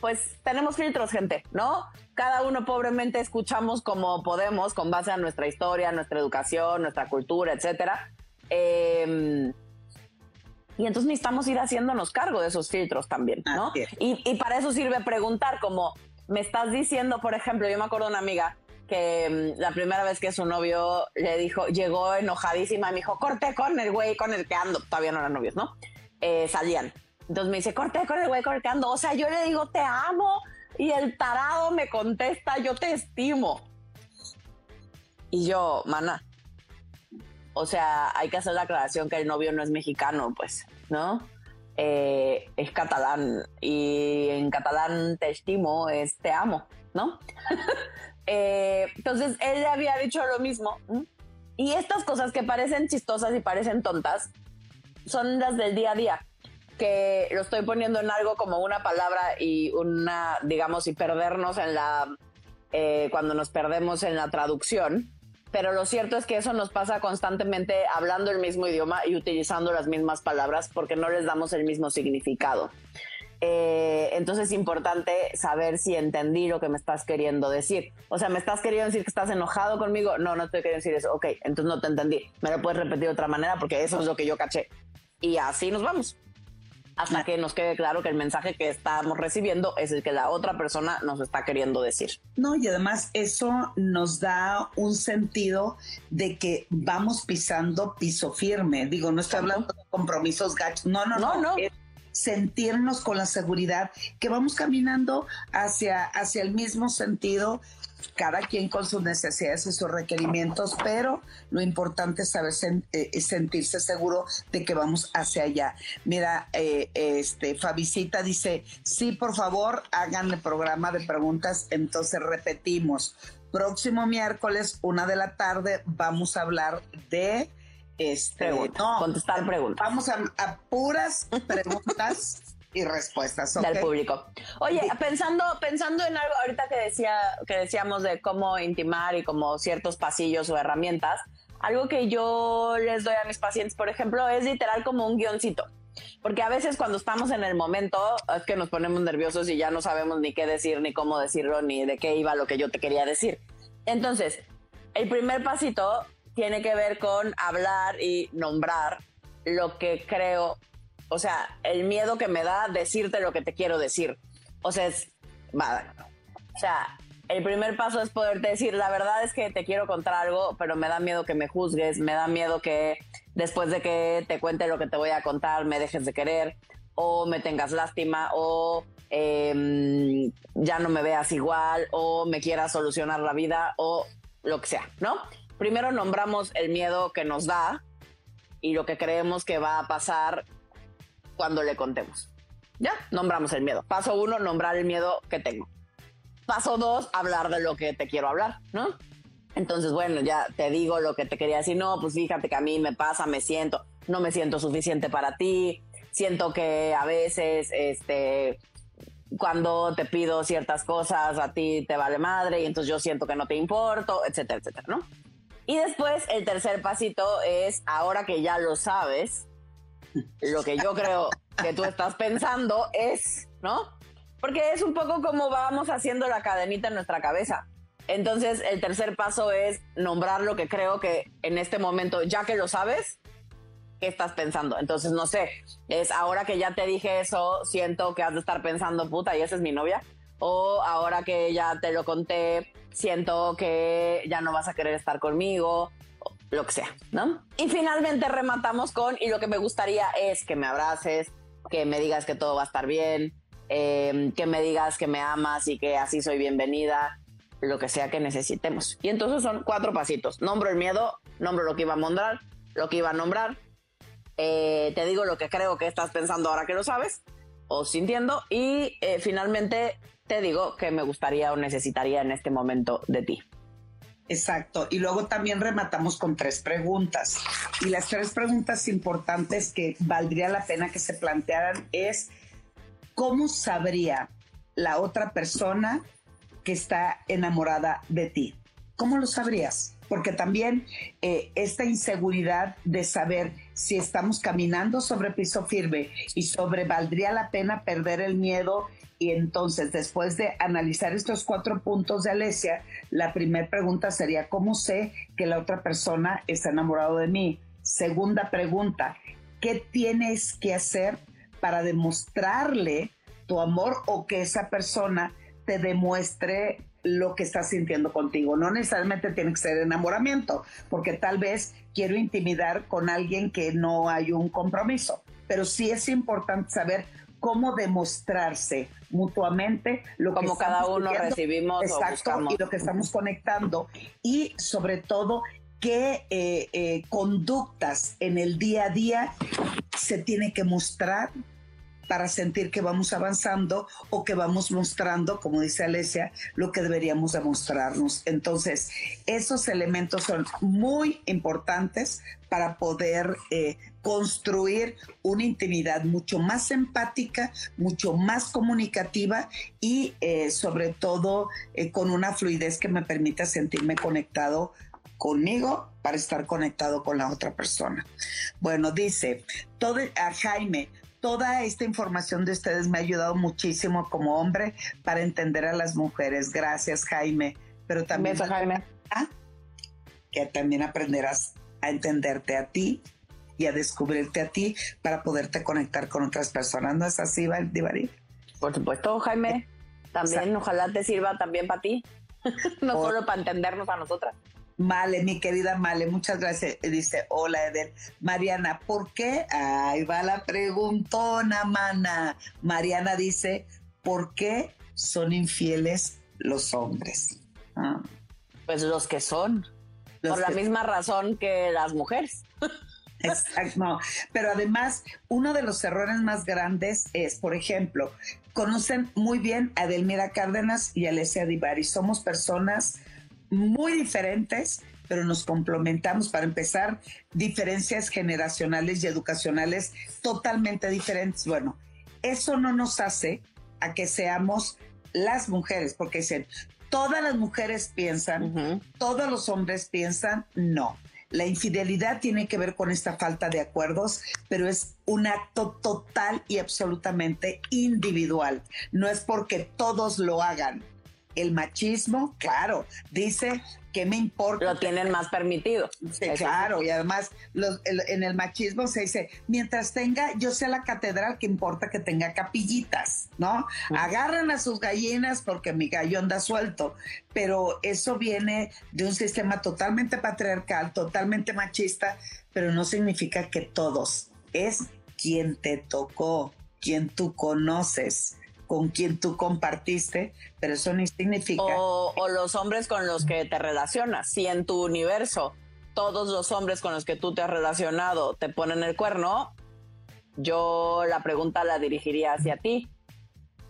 pues tenemos filtros, gente, ¿no? Cada uno pobremente escuchamos como podemos con base a nuestra historia, nuestra educación, nuestra cultura, etcétera. Em, y entonces necesitamos ir haciéndonos cargo de esos filtros también, ¿no? Y, y, para eso sirve preguntar, como me estás diciendo, por ejemplo, yo me acuerdo de una amiga que mm, la primera vez que su novio le dijo, llegó enojadísima y me dijo, corté con el güey con el que ando, todavía no eran novios, ¿no? Eh, salían. Entonces me dice, corté con el güey con el que ando. O sea, yo le digo, te amo. Y el tarado me contesta, yo te estimo. Y yo, mana. O sea, hay que hacer la aclaración que el novio no es mexicano, pues, ¿no? Eh, es catalán. Y en catalán te estimo es te amo, ¿no? Eh, entonces él había dicho lo mismo. Y estas cosas que parecen chistosas y parecen tontas son las del día a día. Que lo estoy poniendo en algo como una palabra y una, digamos, y perdernos en la. Eh, cuando nos perdemos en la traducción. Pero lo cierto es que eso nos pasa constantemente hablando el mismo idioma y utilizando las mismas palabras porque no les damos el mismo significado. Eh, entonces es importante saber si entendí lo que me estás queriendo decir. O sea, ¿me estás queriendo decir que estás enojado conmigo? No, no estoy queriendo decir eso. Ok, entonces no te entendí. Me lo puedes repetir de otra manera porque eso es lo que yo caché. Y así nos vamos. Hasta que nos quede claro que el mensaje que estamos recibiendo es el que la otra persona nos está queriendo decir. No, y además eso nos da un sentido de que vamos pisando piso firme. Digo, no estoy hablando de compromisos gachos. No, no, no. no. no sentirnos con la seguridad que vamos caminando hacia, hacia el mismo sentido, cada quien con sus necesidades y sus requerimientos, pero lo importante es saber eh, sentirse seguro de que vamos hacia allá. Mira, eh, este Fabicita dice, sí, por favor, hagan el programa de preguntas, entonces repetimos. Próximo miércoles, una de la tarde, vamos a hablar de este, no, contestar preguntas. Vamos a, puras preguntas y respuestas del público. Oye, pensando, pensando en algo ahorita que decía, que decíamos de cómo intimar y como ciertos pasillos o herramientas, algo que yo les doy a mis pacientes, por ejemplo, es literal como un guioncito. Porque a veces cuando estamos en el momento es que nos ponemos nerviosos y ya no sabemos ni qué decir, ni cómo decirlo, ni de qué iba lo que yo te quería decir. Entonces, el primer pasito tiene que ver con hablar y nombrar lo que creo, o sea, el miedo que me da decirte lo que te quiero decir. O sea, es, o sea, el primer paso es poderte decir, la verdad es que te quiero contar algo, pero me da miedo que me juzgues, me da miedo que después de que te cuente lo que te voy a contar me dejes de querer o me tengas lástima o em, ya no me veas igual o me quieras solucionar la vida o lo que sea, ¿no? primero nombramos el miedo que nos da y lo que creemos que va a pasar cuando le contemos. Ya, nombramos el miedo. Paso uno, nombrar el miedo que tengo. Paso dos, hablar de lo que te quiero hablar, ¿no? Entonces, bueno, ya te digo lo que te quería decir. No, pues fíjate que a mí me pasa, me siento, no me siento suficiente para ti. Siento que a veces, este, cuando te pido ciertas cosas, a ti te vale madre y entonces yo siento que no te importo, etcétera, etcétera, ¿no? Y después el tercer pasito es, ahora que ya lo sabes, lo que yo creo que tú estás pensando es, ¿no? Porque es un poco como vamos haciendo la cadenita en nuestra cabeza. Entonces, el tercer paso es nombrar lo que creo que en este momento, ya que lo sabes, ¿qué estás pensando? Entonces, no sé, es ahora que ya te dije eso, siento que has de estar pensando, puta, y esa es mi novia. O ahora que ya te lo conté, siento que ya no vas a querer estar conmigo, lo que sea, ¿no? Y finalmente rematamos con, y lo que me gustaría es que me abraces, que me digas que todo va a estar bien, eh, que me digas que me amas y que así soy bienvenida, lo que sea que necesitemos. Y entonces son cuatro pasitos. Nombro el miedo, nombro lo que iba a nombrar, lo que iba a nombrar, eh, te digo lo que creo que estás pensando ahora que lo sabes o sintiendo y eh, finalmente te digo que me gustaría o necesitaría en este momento de ti. Exacto. Y luego también rematamos con tres preguntas. Y las tres preguntas importantes que valdría la pena que se plantearan es, ¿cómo sabría la otra persona que está enamorada de ti? ¿Cómo lo sabrías? Porque también eh, esta inseguridad de saber si estamos caminando sobre piso firme y sobre valdría la pena perder el miedo y entonces, después de analizar estos cuatro puntos de Alesia, la primera pregunta sería, ¿cómo sé que la otra persona está enamorado de mí? Segunda pregunta, ¿qué tienes que hacer para demostrarle tu amor o que esa persona te demuestre lo que está sintiendo contigo. No necesariamente tiene que ser enamoramiento, porque tal vez quiero intimidar con alguien que no hay un compromiso. Pero sí es importante saber cómo demostrarse mutuamente lo que como cada uno recibimos exacto, y lo que estamos conectando. Y sobre todo qué eh, eh, conductas en el día a día se tiene que mostrar para sentir que vamos avanzando o que vamos mostrando, como dice Alesia, lo que deberíamos demostrarnos. Entonces, esos elementos son muy importantes para poder eh, construir una intimidad mucho más empática, mucho más comunicativa y eh, sobre todo eh, con una fluidez que me permita sentirme conectado conmigo para estar conectado con la otra persona. Bueno, dice todo a Jaime, toda esta información de ustedes me ha ayudado muchísimo como hombre para entender a las mujeres. Gracias, Jaime. Pero también, Jaime. que también aprenderás a entenderte a ti y a descubrirte a ti para poderte conectar con otras personas. ¿No es así, Divari? Por supuesto, Jaime. También, ojalá te sirva también para ti. no solo para entendernos a nosotras. Male, mi querida Male, muchas gracias. Dice, hola Eder. Mariana, ¿por qué? Ahí va la preguntona, mana. Mariana dice, ¿por qué son infieles los hombres? Ah. Pues los que son. por la misma razón que las mujeres. Exacto, no. Pero además, uno de los errores más grandes es, por ejemplo, conocen muy bien a Delmira Cárdenas y a Alessia Divari. Somos personas muy diferentes, pero nos complementamos. Para empezar, diferencias generacionales y educacionales totalmente diferentes. Bueno, eso no nos hace a que seamos las mujeres, porque dicen, todas las mujeres piensan, todos los hombres piensan, no. La infidelidad tiene que ver con esta falta de acuerdos, pero es un acto total y absolutamente individual. No es porque todos lo hagan el machismo, claro, dice que me importa. Lo tienen más permitido. Sí, claro, y además en el machismo se dice, mientras tenga, yo sé la catedral que importa que tenga capillitas, ¿no? Agarran a sus gallinas porque mi gallo anda suelto, pero eso viene de un sistema totalmente patriarcal, totalmente machista, pero no significa que todos, es quien te tocó, quien tú conoces con quien tú compartiste, pero eso no significa... O, los hombres con los que te relacionas. Si en tu universo todos los hombres con los que tú te has relacionado te ponen el cuerno, yo la pregunta la dirigiría hacia ti.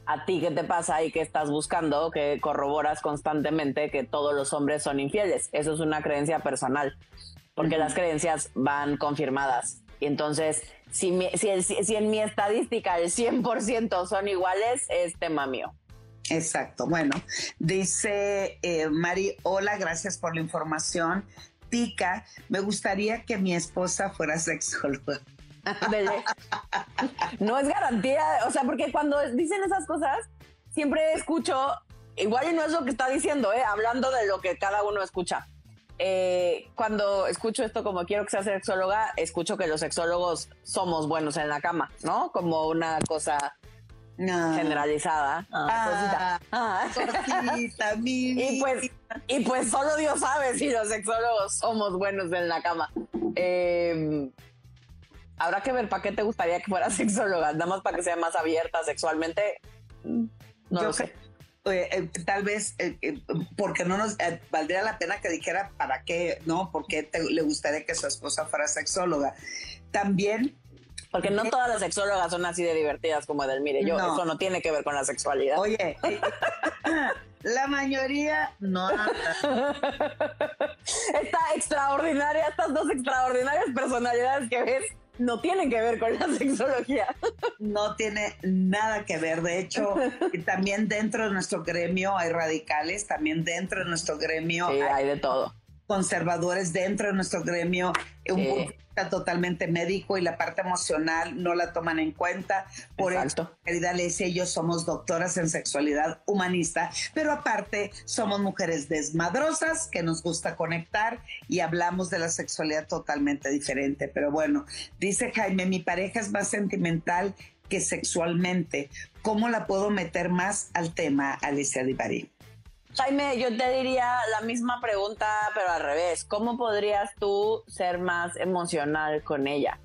¿A ti qué te pasa y qué estás buscando? Que corroboras constantemente que todos los hombres son infieles. Eso es una creencia personal, porque las creencias van confirmadas. Y entonces, si, si, en mi estadística el 100% son iguales, es tema mío. Exacto. Bueno, dice eh, Mari, hola, gracias por la información. Tica, me gustaría que mi esposa fuera sexóloga. no es garantía, o sea, porque cuando dicen esas cosas, siempre escucho igual y no es lo que está diciendo, ¿eh? hablando de lo que cada uno escucha. Eh, cuando escucho esto como quiero que sea sexóloga, escucho que los sexólogos somos buenos en la cama, ¿no? Como una cosa generalizada. Ah, ah. y pues y pues solo Dios sabe si los sexólogos somos buenos en la cama. Em, habrá que ver para qué te gustaría que fuera sexóloga, nada más para que sea más abierta sexualmente. No lo sé. Eh, tal vez eh, eh, porque no nos valdría la pena que dijera para qué, ¿no? Porque le gustaría que su esposa fuera sexóloga. También porque no todas las sexólogas son así de divertidas como Edelmire. Yo, eso no tiene que ver con la sexualidad. Oye, la mayoría no. Esta extraordinaria, estas dos extraordinarias personalidades que ves no tienen que ver con la sexología. No tiene nada que ver. De hecho, también dentro de nuestro gremio hay radicales, también dentro de nuestro gremio hay, de todo. Conservadores dentro de nuestro gremio, un totalmente médico y la parte emocional no la toman en cuenta. Por eso, querida les ellos somos doctoras en sexualidad humanista, pero aparte somos mujeres desmadrosas que nos gusta conectar y hablamos de la sexualidad totalmente diferente. Pero bueno, dice Jaime, mi pareja es más sentimental que sexualmente. ¿Cómo la puedo meter más al tema, Alicia Divari? Jaime, yo te diría la misma pregunta, pero al revés. ¿Cómo podrías tú ser más emocional con ella?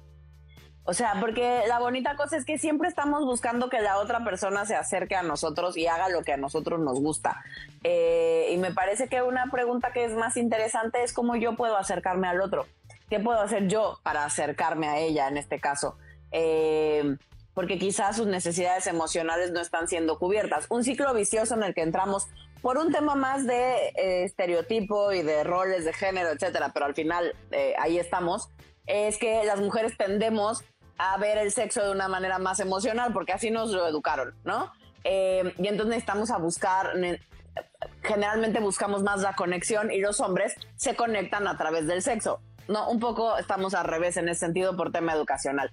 O sea, porque la bonita cosa es que siempre estamos buscando que la otra persona se acerque a nosotros y haga lo que a nosotros nos gusta. Eh, y me parece que una pregunta que es más interesante es cómo yo puedo acercarme al otro. ¿Qué puedo hacer yo para acercarme a ella en este caso? Eh, porque quizás sus necesidades emocionales no están siendo cubiertas. Un ciclo vicioso en el que entramos por un tema más de eh, estereotipo y de roles de género, etcétera, pero al final eh, ahí estamos, es que las mujeres tendemos a ver el sexo de una manera más emocional, porque así nos lo educaron, ¿no? Eh, y entonces necesitamos a buscar, generalmente buscamos más la conexión y los hombres se conectan a través del sexo. No, un poco estamos al revés en ese sentido por tema educacional.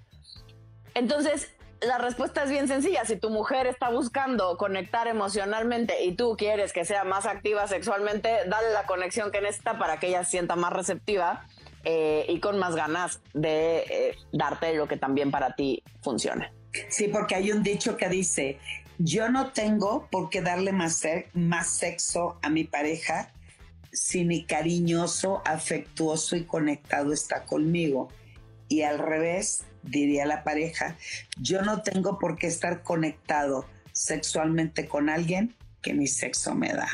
Entonces, la respuesta es bien sencilla. Si tu mujer está buscando conectar emocionalmente y tú quieres que sea más activa sexualmente, dale la conexión que necesita para que ella se sienta más receptiva eh, y con más ganas de eh, darte lo que también para ti funcione. Sí, porque hay un dicho que dice, yo no tengo por qué darle más, más sexo a mi pareja si mi cariñoso, afectuoso y conectado está conmigo. Y al revés, diría la pareja, yo no tengo por qué estar conectado sexualmente con alguien que mi sexo me da.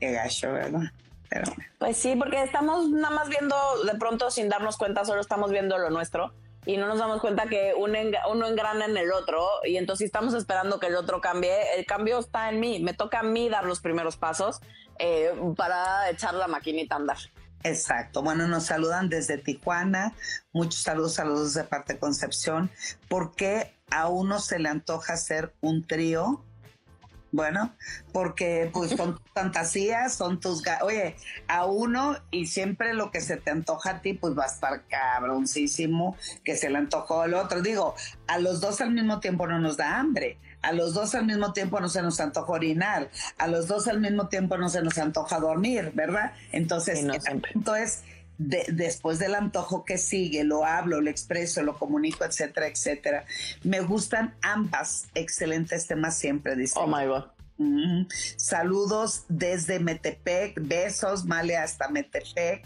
Qué gacho, ¿verdad? Pero... Pues sí, porque estamos nada más viendo, de pronto sin darnos cuenta, solo estamos viendo lo nuestro y no nos damos cuenta que uno, engrana en el otro y entonces estamos esperando que el otro cambie, el cambio está en mí, me toca a mí dar los primeros pasos eh, para echar la maquinita a andar. Exacto. Bueno, nos saludan desde Tijuana. Muchos saludos a los dos de parte Concepción. ¿Por qué a uno se le antoja hacer un trío? Bueno, porque pues son fantasías, son tus... Oye, a uno y siempre lo que se te antoja a ti pues va a estar cabroncísimo que se le antojó al otro. Digo, a los dos al mismo tiempo no nos da hambre a los dos al mismo tiempo no se nos antoja orinar, a los dos al mismo tiempo no se nos antoja dormir, ¿verdad? Entonces, el punto es, después del antojo que sigue, lo hablo, lo expreso, lo comunico, etcétera, etcétera. Me gustan ambas excelentes temas siempre, dice. Oh my God. Saludos desde Metepec, besos, Male hasta Metepec.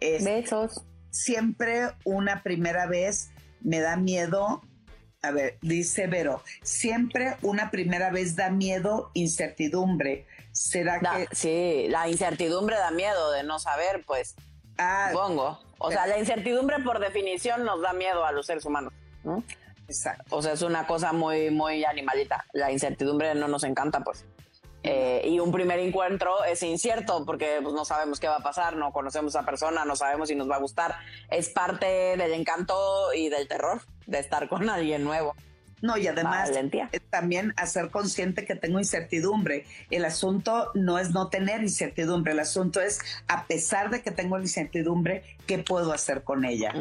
besos. Siempre una primera vez me da miedo a ver, dice Vero, siempre una primera vez da miedo, incertidumbre. ¿Será que...? Sí, la incertidumbre da miedo de no saber, pues, ah, supongo. O sea, la incertidumbre por definición nos da miedo a los seres humanos, Exacto. O sea, es una cosa muy, muy animalita. La incertidumbre no nos encanta, pues. Eh, y un primer encuentro es incierto porque pues, no sabemos qué va a pasar, no conocemos a esa persona, no sabemos si nos va a gustar. Es parte del encanto y del terror de estar con alguien nuevo. No, y además también hacer consciente que tengo incertidumbre. El asunto no es no tener incertidumbre, el asunto es, a pesar de que tengo incertidumbre, ¿qué puedo hacer con ella?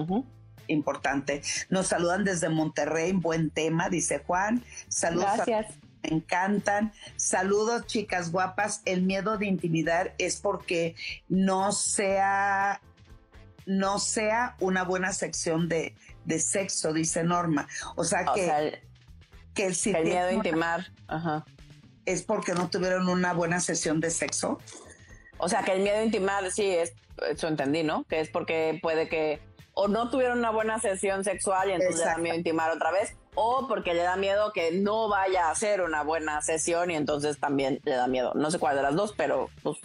Importante. Nos saludan desde Monterrey, buen tema, dice Juan. Saludos Gracias. Me encantan. Saludos, chicas guapas. El miedo de intimidar es porque no sea, no sea una buena sección de, de sexo, dice Norma. O sea O que, sea, el, que si el miedo a intimar. Ajá. es porque no tuvieron una buena sesión de sexo. O sea, que el miedo a intimar, sí, es, eso entendí, ¿no? Que es porque puede que o no tuvieron una buena sesión sexual y entonces da miedo intimar otra vez, o porque le da miedo que no vaya a ser una buena sesión y entonces también le da miedo. No sé cuál de las dos, pero pues,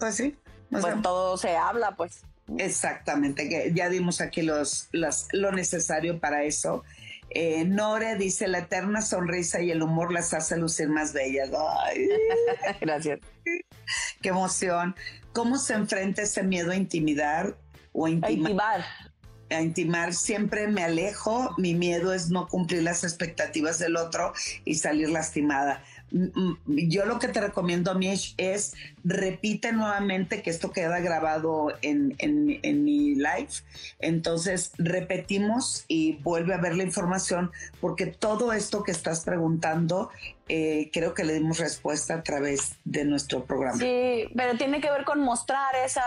Pues sí. pues sea, todo se habla, pues. Exactamente, que ya dimos aquí los, las- lo necesario para eso. Eh, Nore dice, la eterna sonrisa y el humor las hace lucir más bellas. Ay, Gracias. qué emoción. ¿Cómo se enfrenta ese miedo a intimidar o a A intimar? A intimar siempre me alejo, mi miedo es no cumplir las expectativas del otro y salir lastimada. Mm, mm, Yo lo que te recomiendo, Mish, es repite nuevamente que esto queda grabado en, en- en mi live. Entonces repetimos y vuelve a ver la información porque todo esto que estás preguntando eh, creo que le dimos respuesta a través de nuestro programa. Sí, pero tiene que ver con mostrar esa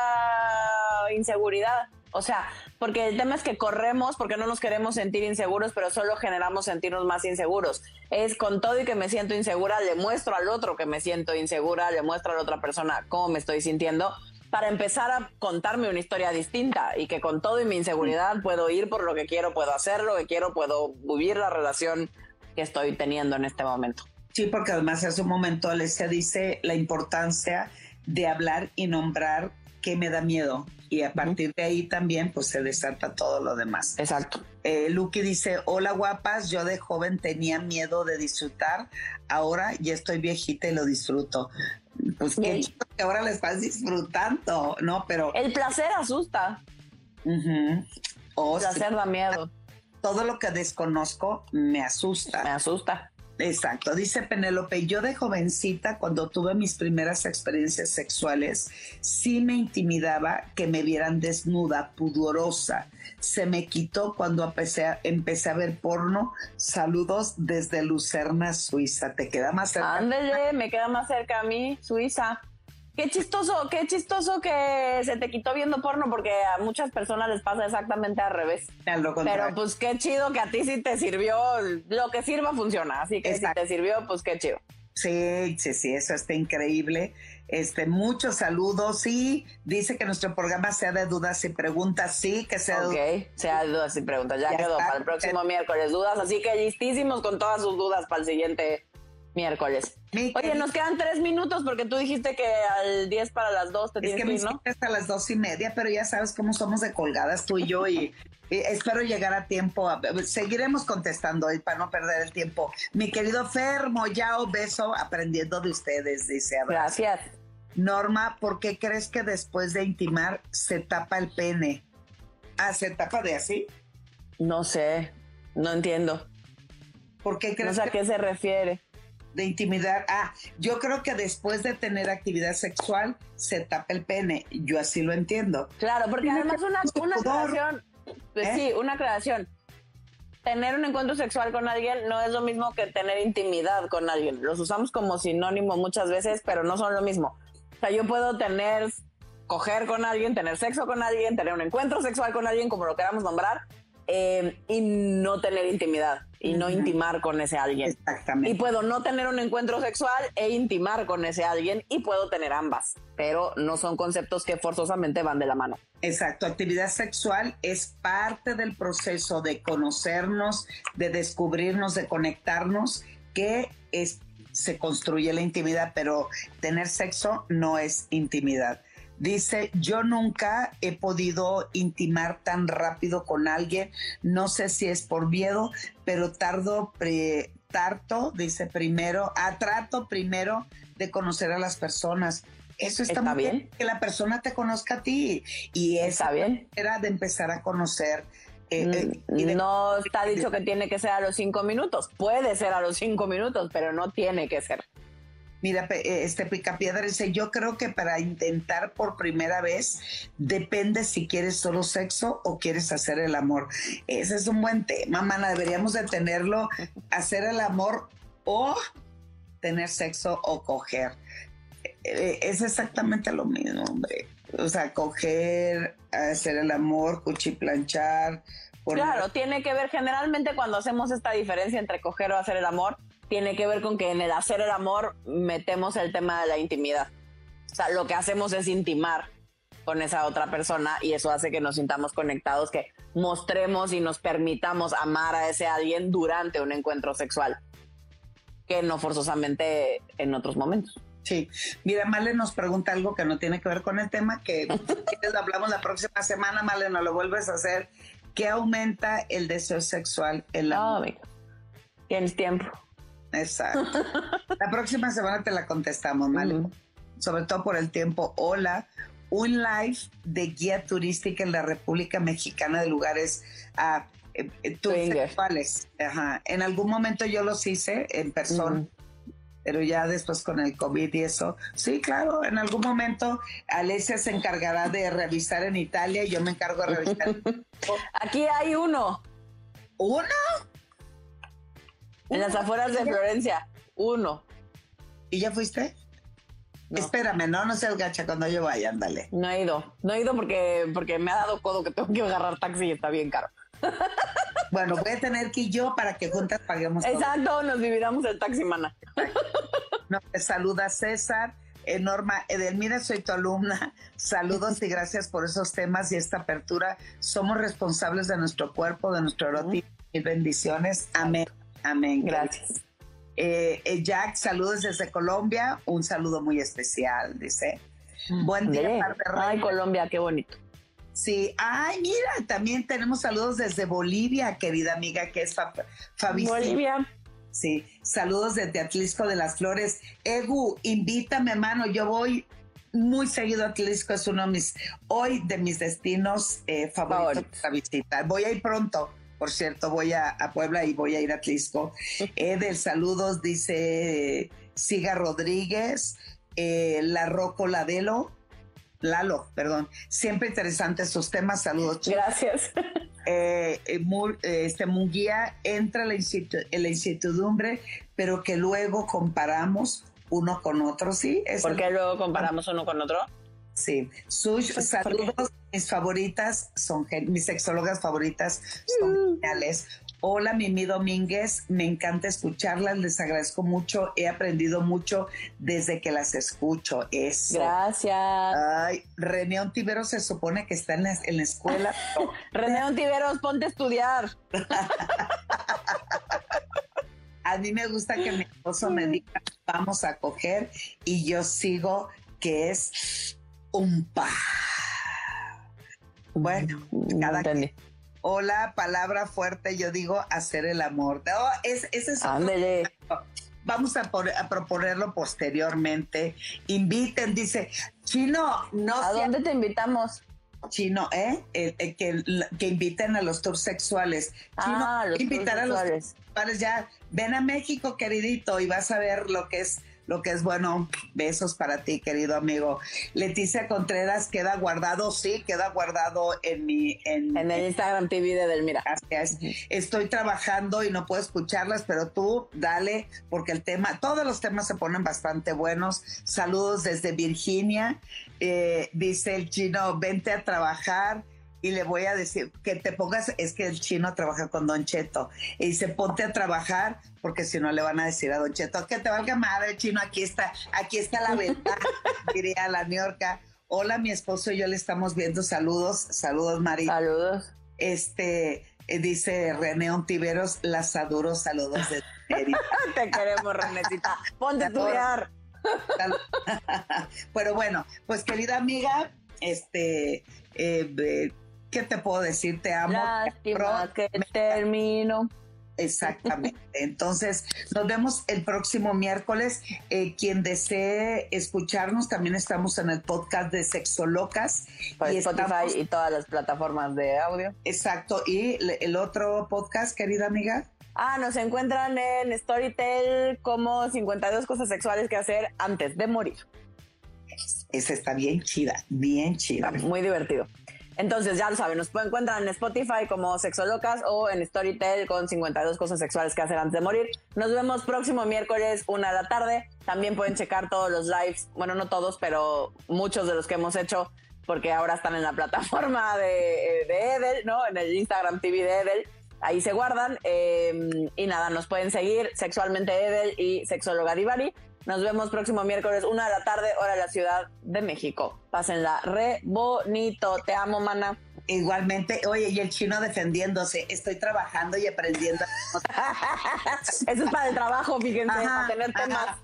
inseguridad. O sea, porque el tema es que corremos porque no nos queremos sentir inseguros, pero solo generamos sentirnos más inseguros. Es con todo y que me siento insegura, le muestro al otro que me siento insegura, le muestro a la otra persona cómo me estoy sintiendo, para empezar a contarme una historia distinta y que con todo y mi inseguridad puedo ir por lo que quiero, puedo hacer lo que quiero, puedo vivir la relación que estoy teniendo en este momento. Sí, porque además hace un momento Alessia dice la importancia de hablar y nombrar qué me da miedo. Y a partir de ahí también pues se desata todo lo demás. Exacto. Eh, Lucky dice, hola guapas, yo de joven tenía miedo de disfrutar, ahora ya estoy viejita y lo disfruto. Pues qué chido que ahora le estás disfrutando, ¿no? Pero... El placer asusta. Oh, el sí, placer da miedo, todo lo que desconozco me asusta. me asusta. Exacto, dice Penélope, yo de jovencita cuando tuve mis primeras experiencias sexuales, sí me intimidaba que me vieran desnuda, pudorosa. Se me quitó cuando empecé a, ver porno. Saludos desde Lucerna, Suiza. ¿Te queda más cerca? Ándele, me queda más cerca a mí, Suiza. Qué chistoso, qué chistoso que se te quitó viendo porno porque a muchas personas les pasa exactamente al revés. Lo. Pero pues qué chido que a ti sí te sirvió, lo que sirva funciona, así que Exacto. si te sirvió, pues qué chido. Sí, sí, sí, eso está increíble. Este, muchos saludos. Sí, dice que nuestro programa sea de dudas y preguntas. Sí, que sea de Ok, sea dudas y preguntas, ya, Ya quedó está. para el próximo miércoles dudas, así que listísimos con todas sus dudas para el siguiente miércoles. Mi Oye, nos quedan tres minutos porque tú dijiste que al 10 para las 2 te Es tienes que ir, ¿no? hasta las dos y media, pero ya sabes cómo somos de colgadas tú y yo y, y espero llegar a tiempo. A- seguiremos contestando hoy para no perder el tiempo. Mi querido Fermo, ya beso aprendiendo de ustedes, dice Abraham. Gracias. Norma, ¿por qué crees que después de intimar se tapa el pene? Ah, ¿se tapa de así? No sé, no entiendo. ¿Por qué No crees sé a qué se refiere. De intimidar? Ah, yo creo que después de tener actividad sexual se tapa el pene. Yo así lo entiendo. Claro, porque además una, una aclaración, pues ¿Eh? sí, una aclaración. Tener un encuentro sexual con alguien no es lo mismo que tener intimidad con alguien. Los usamos como sinónimo muchas veces, pero no son lo mismo. O sea, yo puedo tener, coger con alguien, tener sexo con alguien, tener un encuentro sexual con alguien, como lo queramos nombrar, eh, y no tener intimidad, y no intimar con ese alguien. Y Exactamente. puedo no tener un encuentro sexual e intimar con ese alguien y puedo tener ambas, pero no son conceptos que forzosamente van de la mano. Exacto, actividad sexual es parte del proceso de conocernos, de descubrirnos, de conectarnos, que es, se construye la intimidad, pero tener sexo no es intimidad. Dice, yo nunca he podido intimar tan rápido con alguien, no sé si es por miedo, pero tardo, pre- tarto, dice primero, a trato primero de conocer a las personas. Eso está, Está muy bien. que la persona te conozca a ti y esa ¿Está bien? era de empezar a conocer. eh, eh, de- Mm, No está dicho que tiene que ser a los cinco minutos. Puede ser a los cinco minutos, pero no tiene que ser. Mira, eh, este Picapiedra dice, yo creo que para intentar por primera vez depende si quieres solo sexo o quieres hacer el amor. Ese es un buen tema, mana, deberíamos de tenerlo. Hacer el amor o tener sexo o coger. Eh, Es exactamente lo mismo, hombre. O sea, coger, hacer el amor, cuchiplanchar. Claro, tiene que ver generalmente cuando hacemos esta diferencia entre coger o hacer el amor, tiene que ver con que en el hacer el amor metemos el tema de la intimidad. O sea, lo que hacemos es intimar con esa otra persona y eso hace que nos sintamos conectados, que mostremos y nos permitamos amar a ese alguien durante un encuentro sexual, que no forzosamente en otros momentos. Sí. Mira, Male nos pregunta algo que no tiene que ver con el tema, que lo hablamos la próxima semana, Male, no lo vuelves a hacer. ¿Qué aumenta el deseo sexual en la amiga. Tienes tiempo. Exacto. La próxima semana te la contestamos, ¿vale? Sobre todo por el tiempo. Hola, un live de guía turística en la República Mexicana de lugares ah, eh, eh. Ajá. En algún momento yo los hice en persona. Pero ya después con el COVID y eso, sí, claro, en algún momento Alesia se encargará de revisar en Italia y yo me encargo de revisar. Aquí hay uno, ¿Uno? En las afueras de Florencia. Uno. ¿Y ya fuiste? No. Espérame, no, no seas gacha cuando yo vaya, ándale. No he ido. No he ido porque, porque me ha dado codo que tengo que agarrar taxi y está bien caro. Bueno, voy a tener que ir yo para que juntas paguemos todo. Exacto, nos dividamos el taxi, mana. No, te saluda César. Eh, Norma Edelmira, soy tu alumna. Saludos y gracias por esos temas y esta apertura. Somos responsables de nuestro cuerpo, de nuestro erotismo. Mil bendiciones. Amén. Amén. Gracias. Eh, eh, Jack, saludos desde Colombia. Un saludo muy especial, dice. Buen día, Ándele. par de Ay. Colombia, qué bonito. Sí, ay, mira, también tenemos saludos desde Bolivia, querida amiga, que es Fa- Fabi. Bolivia. Sí, saludos desde Atlisco de las Flores. Egu, invítame, mano. Yo voy muy seguido a Atlisco, es uno de mis, hoy de mis destinos eh, favoritos Favoritos. para visitar. Voy a ir pronto, por cierto, voy a, a Puebla y voy a ir a Atlisco. Edel, saludos, dice Siga Rodríguez, eh, La Roco Ladelo. Lalo, perdón. Siempre interesantes sus temas. Saludos, chicos Gracias. eh, eh, eh, este Munguía entra la, en la incertidumbre, pero que luego comparamos uno con otro, ¿sí? Es ¿Por el- qué luego comparamos uno con otro? Sí. Sush, Pues, saludos. Mis favoritas son, mis sexólogas favoritas son Mm. geniales. Hola, Mimi Domínguez, me encanta escucharlas, les agradezco mucho, he aprendido mucho desde que las escucho. Eso. Gracias. Ay, René Ontivero se supone que está en la, en la escuela. René Ontiveros, ponte a estudiar. A mí me gusta que mi esposo me diga, vamos a coger, y yo sigo que es un pa. Bueno, No cada entendí. Hola, palabra fuerte, yo digo hacer el amor. No, es, ese es otro-. Vamos a, por- a proponerlo posteriormente. Inviten, dice, chino, no ¿A sea dónde te invitamos? chino, ¿eh? Que, que inviten a los tours sexuales. Chino, ah, los invitar a los sexuales. ya, ven a México, queridito, y vas a ver lo que es lo que es bueno. Besos para ti, querido amigo. Leticia Contreras queda guardado, sí, queda guardado en mi en, En el Instagram TV de Delmira. Es. Estoy trabajando y no puedo escucharlas, pero tú dale, porque el tema, todos los temas se ponen bastante buenos. Saludos desde Virginia. Eh, dice el chino, vente a trabajar. Y le voy a decir que te pongas, es que el chino trabaja con Don Cheto. Y dice, ponte a trabajar, porque si no le van a decir a Don Cheto, que te valga madre, chino, aquí está, aquí está la verdad, diría la Niorca. Hola, mi esposo y yo le estamos viendo. Saludos, saludos, María. Saludos. Este, eh, dice René Ontiveros, las adoro, saludos de. Te queremos, Renecita. Ponte a estudiar. Pero bueno, pues querida amiga, este, eh, eh, ¿qué te puedo decir? Te amo. Lástima que termino. Exactamente. Entonces, nos vemos el próximo miércoles. Eh, quien desee escucharnos, también estamos en el podcast de Sexo Locas. Por Y Spotify estamos- y todas las plataformas de audio. Exacto. Y el otro podcast, querida amiga. Ah, nos encuentran en Storytel como 52 cosas sexuales que hacer antes de morir. Esa está bien chida, bien chida. Muy divertido. Entonces, ya lo saben, nos pueden encontrar en Spotify como Sexolocas o en Storytel con 52 cosas sexuales que hacer antes de morir. Nos vemos próximo miércoles, una de la tarde. También pueden checar todos los lives, bueno, no todos, pero muchos de los que hemos hecho, porque ahora están en la plataforma de, de Edel, ¿no? En el Instagram TV de Edel. Ahí se guardan. Eh, y nada, nos pueden seguir Sexualmente Edel y Sexóloga Divari. Nos vemos próximo miércoles, una de la tarde, hora de la Ciudad de México. Pásenla re bonito. Te amo, mana. Igualmente, oye, y el chino defendiéndose, estoy trabajando y aprendiendo. Eso es para el trabajo, fíjense, para tener temas.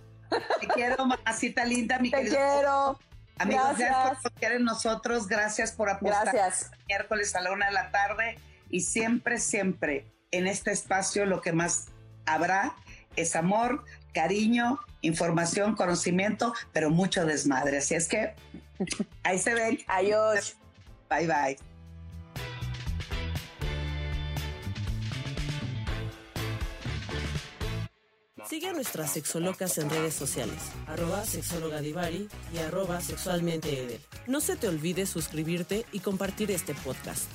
Te quiero, mamacita linda, mi Te quiero. Amigos, gracias. gracias por confiar en nosotros, gracias por apostar. Gracias. Miércoles a la una de la tarde y siempre, siempre en este espacio lo que más habrá es amor, cariño, información, conocimiento, pero mucho desmadre. Así es que ahí se ven. Adiós. Bye bye. Sigue a nuestras sexolocas en redes sociales, arroba sexologadivari y arroba sexualmente No se te olvide suscribirte y compartir este podcast.